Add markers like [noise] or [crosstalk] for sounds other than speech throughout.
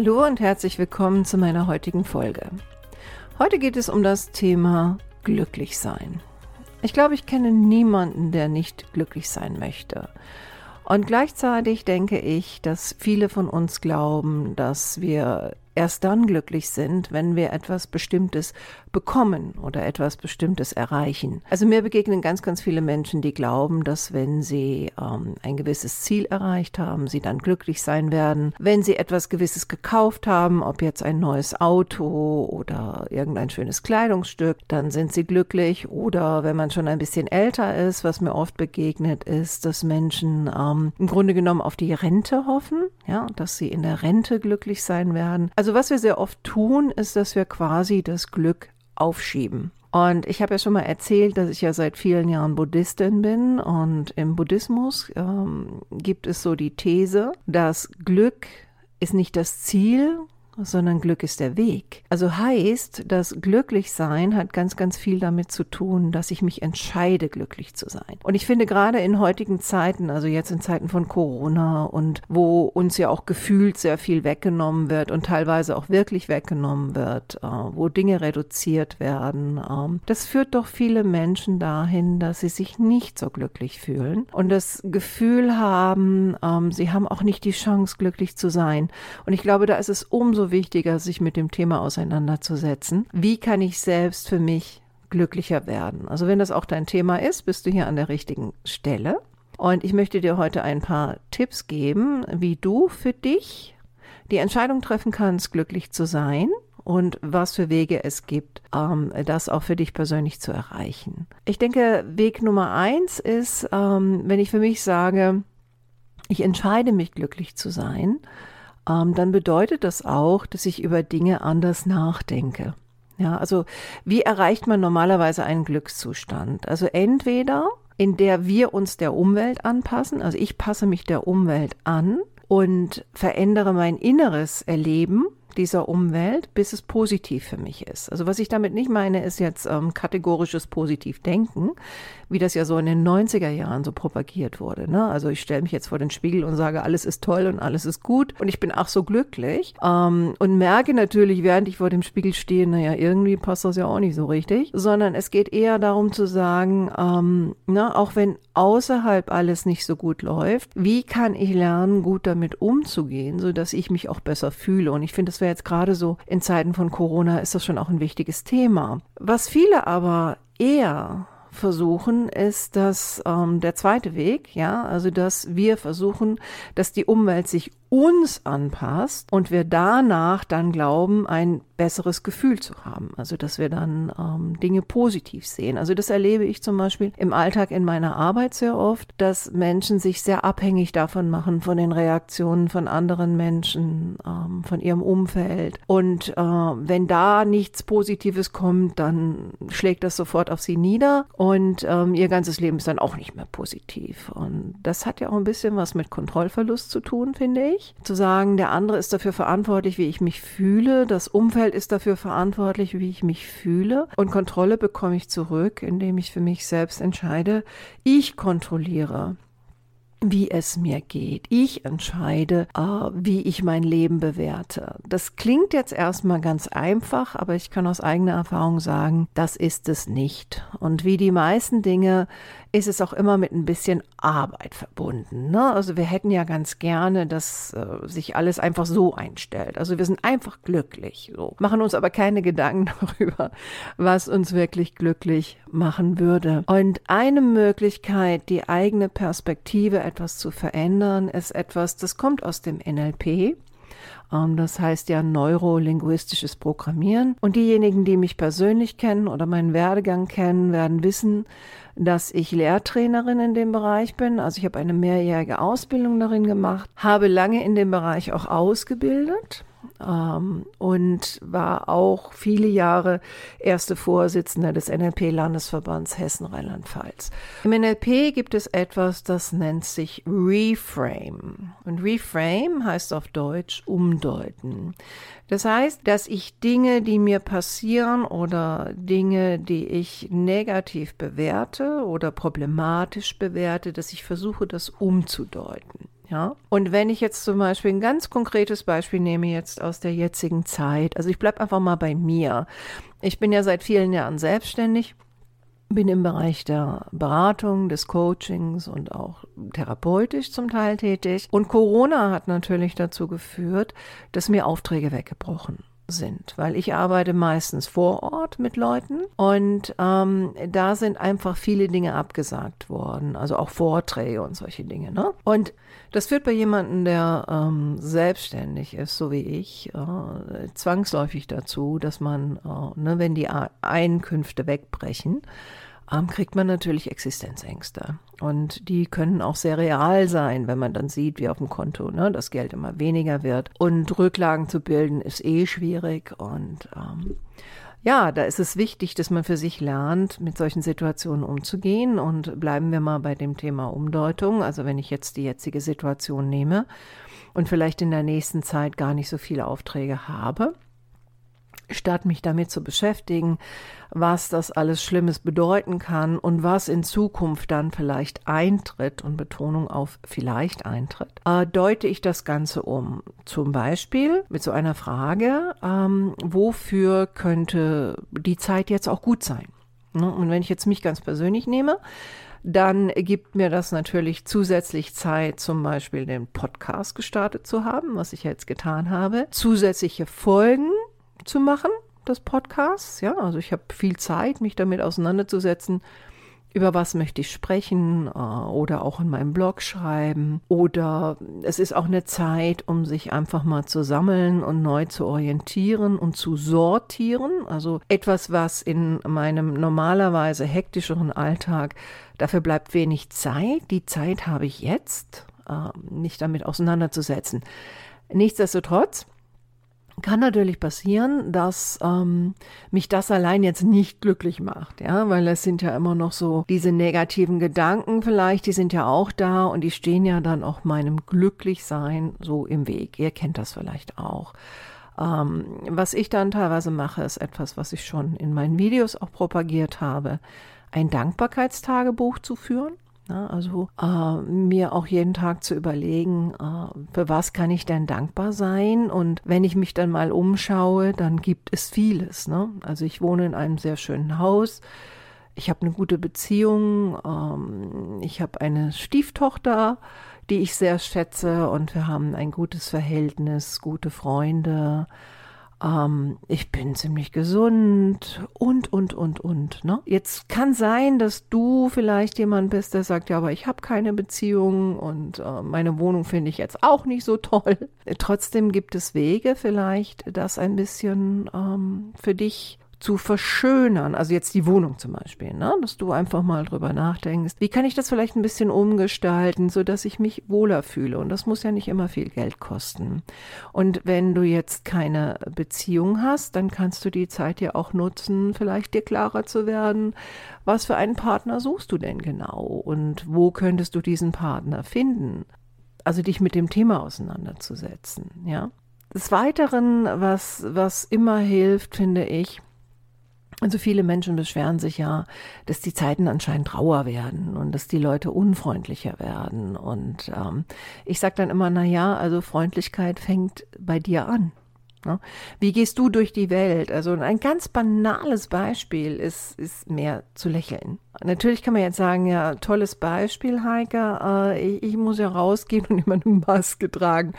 Hallo und herzlich willkommen zu meiner heutigen Folge. Heute geht es um das Thema glücklich sein. Ich glaube, ich kenne niemanden, der nicht glücklich sein möchte. Und gleichzeitig denke ich, dass viele von uns glauben, dass wir erst dann glücklich sind, wenn wir etwas Bestimmtes bekommen oder etwas Bestimmtes erreichen. Also mir begegnen ganz, ganz viele Menschen, die glauben, dass wenn sie ähm, ein gewisses Ziel erreicht haben, sie dann glücklich sein werden. Wenn sie etwas Gewisses gekauft haben, ob jetzt ein neues Auto oder irgendein schönes Kleidungsstück, dann sind sie glücklich. Oder wenn man schon ein bisschen älter ist, was mir oft begegnet ist, dass Menschen ähm, im Grunde genommen auf die Rente hoffen, ja, dass sie in der Rente glücklich sein werden. Also also was wir sehr oft tun, ist, dass wir quasi das Glück aufschieben. Und ich habe ja schon mal erzählt, dass ich ja seit vielen Jahren Buddhistin bin. Und im Buddhismus ähm, gibt es so die These, dass Glück ist nicht das Ziel, sondern Glück ist der Weg. Also heißt, das Glücklichsein hat ganz, ganz viel damit zu tun, dass ich mich entscheide, glücklich zu sein. Und ich finde gerade in heutigen Zeiten, also jetzt in Zeiten von Corona und wo uns ja auch gefühlt sehr viel weggenommen wird und teilweise auch wirklich weggenommen wird, äh, wo Dinge reduziert werden, äh, das führt doch viele Menschen dahin, dass sie sich nicht so glücklich fühlen und das Gefühl haben, äh, sie haben auch nicht die Chance, glücklich zu sein. Und ich glaube, da ist es umso wichtiger, sich mit dem Thema auseinanderzusetzen. Wie kann ich selbst für mich glücklicher werden? Also wenn das auch dein Thema ist, bist du hier an der richtigen Stelle. Und ich möchte dir heute ein paar Tipps geben, wie du für dich die Entscheidung treffen kannst, glücklich zu sein und was für Wege es gibt, ähm, das auch für dich persönlich zu erreichen. Ich denke, Weg Nummer eins ist, ähm, wenn ich für mich sage, ich entscheide mich glücklich zu sein, ähm, dann bedeutet das auch, dass ich über Dinge anders nachdenke. Ja, also wie erreicht man normalerweise einen Glückszustand? Also entweder in der wir uns der Umwelt anpassen, also ich passe mich der Umwelt an und verändere mein inneres Erleben dieser Umwelt, bis es positiv für mich ist. Also was ich damit nicht meine, ist jetzt ähm, kategorisches Positivdenken, wie das ja so in den 90er Jahren so propagiert wurde. Ne? Also ich stelle mich jetzt vor den Spiegel und sage, alles ist toll und alles ist gut und ich bin auch so glücklich ähm, und merke natürlich, während ich vor dem Spiegel stehe, naja, irgendwie passt das ja auch nicht so richtig, sondern es geht eher darum zu sagen, ähm, na, auch wenn außerhalb alles nicht so gut läuft, wie kann ich lernen, gut damit umzugehen, so dass ich mich auch besser fühle und ich finde, das wäre jetzt gerade so in Zeiten von Corona ist das schon auch ein wichtiges Thema. Was viele aber eher versuchen, ist dass ähm, der zweite Weg, ja, also dass wir versuchen, dass die Umwelt sich uns anpasst und wir danach dann glauben, ein besseres Gefühl zu haben. Also dass wir dann ähm, Dinge positiv sehen. Also das erlebe ich zum Beispiel im Alltag in meiner Arbeit sehr oft, dass Menschen sich sehr abhängig davon machen, von den Reaktionen von anderen Menschen, ähm, von ihrem Umfeld. Und äh, wenn da nichts Positives kommt, dann schlägt das sofort auf sie nieder und ähm, ihr ganzes Leben ist dann auch nicht mehr positiv. Und das hat ja auch ein bisschen was mit Kontrollverlust zu tun, finde ich. Zu sagen, der andere ist dafür verantwortlich, wie ich mich fühle, das Umfeld ist dafür verantwortlich, wie ich mich fühle. Und Kontrolle bekomme ich zurück, indem ich für mich selbst entscheide, ich kontrolliere wie es mir geht. Ich entscheide, äh, wie ich mein Leben bewerte. Das klingt jetzt erstmal ganz einfach, aber ich kann aus eigener Erfahrung sagen, das ist es nicht. Und wie die meisten Dinge ist es auch immer mit ein bisschen Arbeit verbunden. Ne? Also wir hätten ja ganz gerne, dass äh, sich alles einfach so einstellt. Also wir sind einfach glücklich, so. machen uns aber keine Gedanken [laughs] darüber, was uns wirklich glücklich machen würde. Und eine Möglichkeit, die eigene Perspektive etwas zu verändern, ist etwas, das kommt aus dem NLP. Ähm, das heißt ja neurolinguistisches Programmieren. Und diejenigen, die mich persönlich kennen oder meinen Werdegang kennen, werden wissen, dass ich Lehrtrainerin in dem Bereich bin. Also ich habe eine mehrjährige Ausbildung darin gemacht, habe lange in dem Bereich auch ausgebildet ähm, und war auch viele Jahre erste Vorsitzende des NLP-Landesverbands Hessen-Rheinland-Pfalz. Im NLP gibt es etwas, das nennt sich Reframe. Und Reframe heißt auf Deutsch umdeuten. Das heißt, dass ich Dinge, die mir passieren oder Dinge, die ich negativ bewerte oder problematisch bewerte, dass ich versuche, das umzudeuten. Ja. Und wenn ich jetzt zum Beispiel ein ganz konkretes Beispiel nehme, jetzt aus der jetzigen Zeit, also ich bleibe einfach mal bei mir. Ich bin ja seit vielen Jahren selbstständig, bin im Bereich der Beratung, des Coachings und auch therapeutisch zum Teil tätig. Und Corona hat natürlich dazu geführt, dass mir Aufträge weggebrochen sind, weil ich arbeite meistens vor Ort mit Leuten und ähm, da sind einfach viele Dinge abgesagt worden, also auch Vorträge und solche Dinge. Ne? Und das führt bei jemandem, der ähm, selbstständig ist, so wie ich, äh, zwangsläufig dazu, dass man, äh, ne, wenn die Einkünfte wegbrechen, kriegt man natürlich Existenzängste. Und die können auch sehr real sein, wenn man dann sieht, wie auf dem Konto ne, das Geld immer weniger wird. Und Rücklagen zu bilden ist eh schwierig. Und ähm, ja, da ist es wichtig, dass man für sich lernt, mit solchen Situationen umzugehen. Und bleiben wir mal bei dem Thema Umdeutung. Also wenn ich jetzt die jetzige Situation nehme und vielleicht in der nächsten Zeit gar nicht so viele Aufträge habe, statt mich damit zu beschäftigen, was das alles Schlimmes bedeuten kann und was in Zukunft dann vielleicht eintritt und Betonung auf vielleicht eintritt, äh, deute ich das Ganze um. Zum Beispiel mit so einer Frage, ähm, wofür könnte die Zeit jetzt auch gut sein? Ne? Und wenn ich jetzt mich ganz persönlich nehme, dann gibt mir das natürlich zusätzlich Zeit, zum Beispiel den Podcast gestartet zu haben, was ich jetzt getan habe, zusätzliche Folgen zu machen, des Podcasts. Ja, also ich habe viel Zeit, mich damit auseinanderzusetzen, über was möchte ich sprechen äh, oder auch in meinem Blog schreiben. Oder es ist auch eine Zeit, um sich einfach mal zu sammeln und neu zu orientieren und zu sortieren. Also etwas, was in meinem normalerweise hektischeren Alltag, dafür bleibt wenig Zeit. Die Zeit habe ich jetzt, äh, mich damit auseinanderzusetzen. Nichtsdestotrotz, kann natürlich passieren, dass ähm, mich das allein jetzt nicht glücklich macht, ja, weil es sind ja immer noch so diese negativen Gedanken vielleicht, die sind ja auch da und die stehen ja dann auch meinem Glücklichsein so im Weg. Ihr kennt das vielleicht auch. Ähm, was ich dann teilweise mache, ist etwas, was ich schon in meinen Videos auch propagiert habe, ein Dankbarkeitstagebuch zu führen. Ja, also äh, mir auch jeden Tag zu überlegen, äh, für was kann ich denn dankbar sein? Und wenn ich mich dann mal umschaue, dann gibt es vieles. Ne? Also ich wohne in einem sehr schönen Haus. Ich habe eine gute Beziehung. Ähm, ich habe eine Stieftochter, die ich sehr schätze. Und wir haben ein gutes Verhältnis, gute Freunde ähm, ich bin ziemlich gesund und, und, und, und. Ne? Jetzt kann sein, dass du vielleicht jemand bist, der sagt, ja, aber ich habe keine Beziehung und äh, meine Wohnung finde ich jetzt auch nicht so toll. Trotzdem gibt es Wege vielleicht, das ein bisschen ähm, für dich zu verschönern, also jetzt die Wohnung zum Beispiel, ne? dass du einfach mal drüber nachdenkst, wie kann ich das vielleicht ein bisschen umgestalten, so dass ich mich wohler fühle und das muss ja nicht immer viel Geld kosten. Und wenn du jetzt keine Beziehung hast, dann kannst du die Zeit ja auch nutzen, vielleicht dir klarer zu werden, was für einen Partner suchst du denn genau und wo könntest du diesen Partner finden? Also dich mit dem Thema auseinanderzusetzen, ja? Des Weiteren, was, was immer hilft, finde ich, also viele Menschen beschweren sich ja, dass die Zeiten anscheinend rauer werden und dass die Leute unfreundlicher werden. Und ähm, ich sage dann immer, na ja, also Freundlichkeit fängt bei dir an. Ne? Wie gehst du durch die Welt? Also ein ganz banales Beispiel ist, ist mehr zu lächeln. Natürlich kann man jetzt sagen, ja, tolles Beispiel, Heike. Äh, ich, ich, muss ja rausgehen und [laughs] immer eine Maske tragen.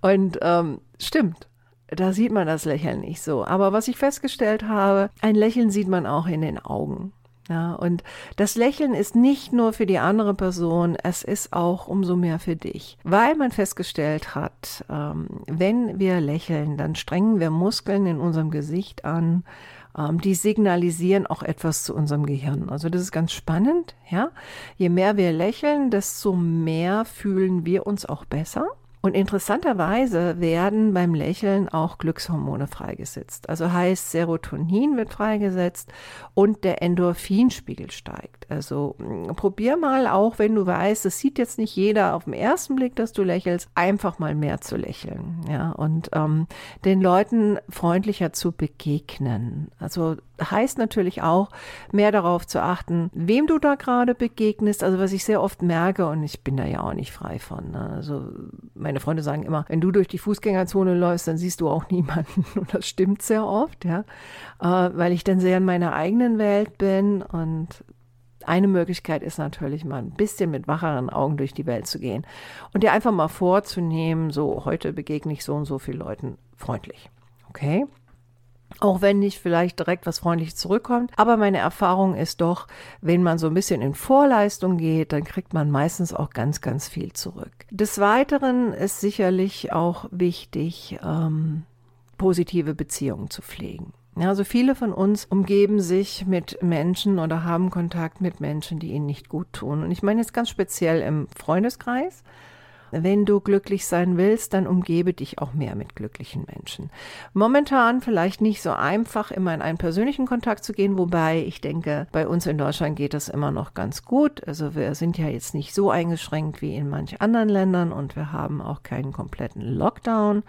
Und ähm, stimmt da sieht man das Lächeln nicht so. Aber was ich festgestellt habe, ein Lächeln sieht man auch in den Augen. Ja, und das Lächeln ist nicht nur für die andere Person, es ist auch umso mehr für dich. Weil man festgestellt hat, ähm, wenn wir lächeln, dann strengen wir Muskeln in unserem Gesicht an, ähm, die signalisieren auch etwas zu unserem Gehirn. Also das ist ganz spannend, ja. Je mehr wir lächeln, desto mehr fühlen wir uns auch besser. Und interessanterweise werden beim Lächeln auch Glückshormone freigesetzt. Also heißt, Serotonin wird freigesetzt und der Endorphinspiegel steigt. Also mm, probier mal auch, wenn du weißt, es sieht jetzt nicht jeder auf den ersten Blick, dass du lächelst, einfach mal mehr zu lächeln. Ja, und ähm, den Leuten freundlicher zu begegnen. Also heißt natürlich auch, mehr darauf zu achten, wem du da gerade begegnest. Also was ich sehr oft merke, und ich bin da ja auch nicht frei von. Ne? Also meine Freunde sagen immer, wenn du durch die Fußgängerzone läufst, dann siehst du auch [laughs] niemanden. Und das stimmt sehr oft, ja. Äh, weil ich dann sehr in meiner eigenen Welt bin und eine Möglichkeit ist natürlich mal ein bisschen mit wacheren Augen durch die Welt zu gehen und dir einfach mal vorzunehmen, so heute begegne ich so und so vielen Leuten freundlich. Okay? Auch wenn nicht vielleicht direkt was freundlich zurückkommt. Aber meine Erfahrung ist doch, wenn man so ein bisschen in Vorleistung geht, dann kriegt man meistens auch ganz, ganz viel zurück. Des Weiteren ist sicherlich auch wichtig, ähm, positive Beziehungen zu pflegen. Ja, also viele von uns umgeben sich mit Menschen oder haben Kontakt mit Menschen, die ihnen nicht gut tun. Und ich meine jetzt ganz speziell im Freundeskreis. Wenn du glücklich sein willst, dann umgebe dich auch mehr mit glücklichen Menschen. Momentan vielleicht nicht so einfach, immer in einen persönlichen Kontakt zu gehen, wobei ich denke, bei uns in Deutschland geht das immer noch ganz gut. Also wir sind ja jetzt nicht so eingeschränkt wie in manch anderen Ländern und wir haben auch keinen kompletten Lockdown.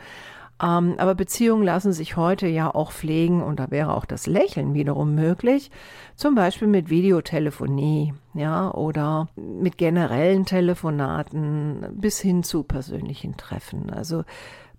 Ähm, aber Beziehungen lassen sich heute ja auch pflegen und da wäre auch das Lächeln wiederum möglich. Zum Beispiel mit Videotelefonie, ja, oder mit generellen Telefonaten bis hin zu persönlichen Treffen. Also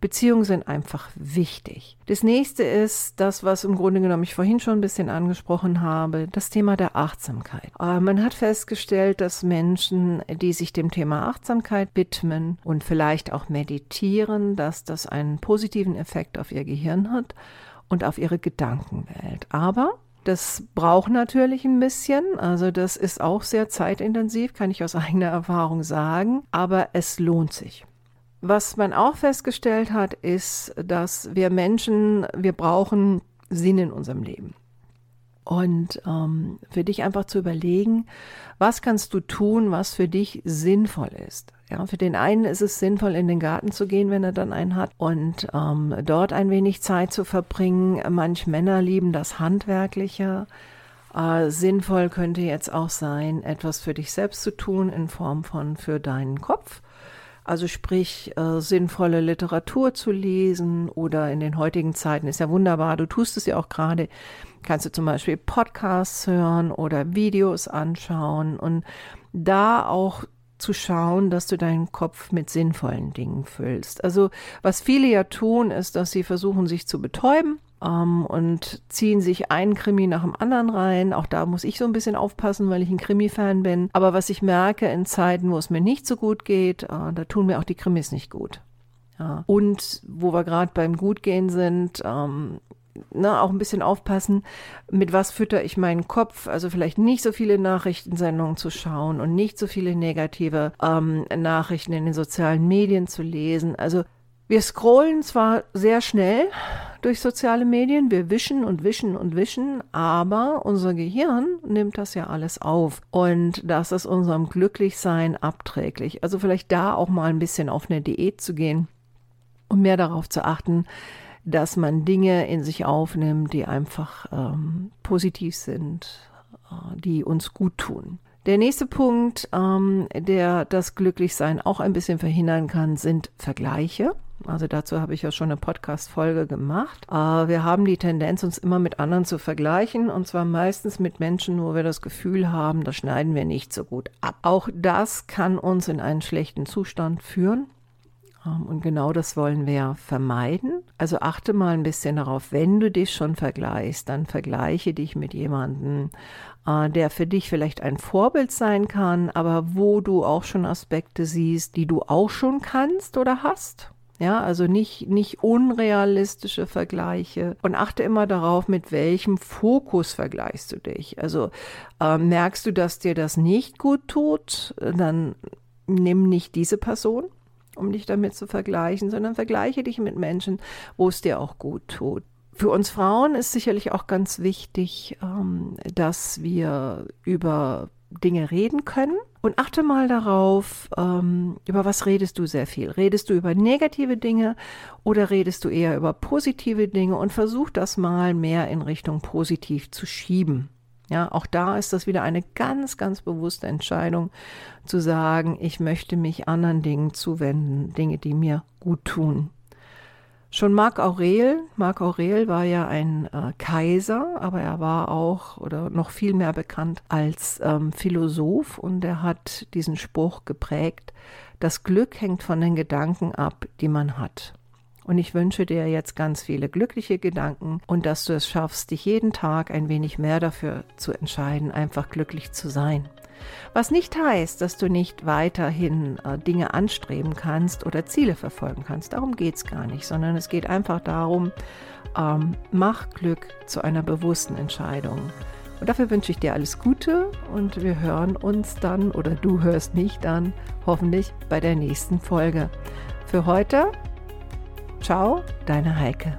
Beziehungen sind einfach wichtig. Das nächste ist das, was im Grunde genommen ich vorhin schon ein bisschen angesprochen habe, das Thema der Achtsamkeit. Äh, man hat festgestellt, dass Menschen, die sich dem Thema Achtsamkeit widmen und vielleicht auch meditieren, dass das einen positiven Effekt auf ihr Gehirn hat und auf ihre Gedankenwelt. Aber das braucht natürlich ein bisschen, also das ist auch sehr zeitintensiv, kann ich aus eigener Erfahrung sagen, aber es lohnt sich. Was man auch festgestellt hat, ist, dass wir Menschen, wir brauchen Sinn in unserem Leben. Und ähm, für dich einfach zu überlegen, was kannst du tun, was für dich sinnvoll ist. Ja, für den einen ist es sinnvoll, in den Garten zu gehen, wenn er dann einen hat, und ähm, dort ein wenig Zeit zu verbringen. Manch Männer lieben das Handwerkliche. Äh, sinnvoll könnte jetzt auch sein, etwas für dich selbst zu tun in Form von für deinen Kopf also sprich, äh, sinnvolle Literatur zu lesen oder in den heutigen Zeiten ist ja wunderbar, du tust es ja auch gerade, kannst du zum Beispiel Podcasts hören oder Videos anschauen und da auch zu schauen, dass du deinen Kopf mit sinnvollen Dingen füllst. Also was viele ja tun, ist, dass sie versuchen, sich zu betäuben ähm, und ziehen sich einen Krimi nach dem anderen rein. Auch da muss ich so ein bisschen aufpassen, weil ich ein Krimi-Fan bin. Aber was ich merke in Zeiten, wo es mir nicht so gut geht, äh, da tun mir auch die Krimis nicht gut. Ja. Und wo wir gerade beim Gutgehen sind, ähm, na, auch ein bisschen aufpassen, mit was fütter ich meinen Kopf. Also vielleicht nicht so viele Nachrichtensendungen zu schauen und nicht so viele negative ähm, Nachrichten in den sozialen Medien zu lesen. Also wir scrollen zwar sehr schnell durch soziale Medien, wir wischen und wischen und wischen, aber unser Gehirn nimmt das ja alles auf und das ist unserem Glücklichsein abträglich. Also vielleicht da auch mal ein bisschen auf eine Diät zu gehen und mehr darauf zu achten, dass man Dinge in sich aufnimmt, die einfach ähm, positiv sind, äh, die uns gut tun. Der nächste Punkt, ähm, der das Glücklichsein auch ein bisschen verhindern kann, sind Vergleiche. Also dazu habe ich ja schon eine Podcast-Folge gemacht. Äh, wir haben die Tendenz, uns immer mit anderen zu vergleichen und zwar meistens mit Menschen, wo wir das Gefühl haben, da schneiden wir nicht so gut ab. Auch das kann uns in einen schlechten Zustand führen. Ähm, und genau das wollen wir vermeiden. Also achte mal ein bisschen darauf, wenn du dich schon vergleichst, dann vergleiche dich mit jemandem, äh, der für dich vielleicht ein Vorbild sein kann, aber wo du auch schon Aspekte siehst, die du auch schon kannst oder hast. Ja, also nicht, nicht unrealistische Vergleiche und achte immer darauf, mit welchem Fokus vergleichst du dich. Also äh, merkst du, dass dir das nicht gut tut, dann nimm nicht diese Person, um dich damit zu vergleichen, sondern vergleiche dich mit Menschen, wo es dir auch gut tut. Für uns Frauen ist sicherlich auch ganz wichtig, ähm, dass wir über Dinge reden können Und achte mal darauf, ähm, über was redest du sehr viel. Redest du über negative Dinge oder redest du eher über positive Dinge und versuch das mal mehr in Richtung positiv zu schieben. Ja, auch da ist das wieder eine ganz, ganz bewusste Entscheidung zu sagen, ich möchte mich anderen Dingen zuwenden, Dinge, die mir gut tun. Schon Marc Aurel, Marc Aurel war ja ein äh, Kaiser, aber er war auch oder noch viel mehr bekannt als ähm, Philosoph und er hat diesen Spruch geprägt, das Glück hängt von den Gedanken ab, die man hat. Und ich wünsche dir jetzt ganz viele glückliche Gedanken und dass du es schaffst, dich jeden Tag ein wenig mehr dafür zu entscheiden, einfach glücklich zu sein. Was nicht heißt, dass du nicht weiterhin äh, Dinge anstreben kannst oder Ziele verfolgen kannst. Darum geht es gar nicht, sondern es geht einfach darum, ähm, mach Glück zu einer bewussten Entscheidung. Und dafür wünsche ich dir alles Gute und wir hören uns dann oder du hörst mich dann hoffentlich bei der nächsten Folge. Für heute, ciao, deine Heike.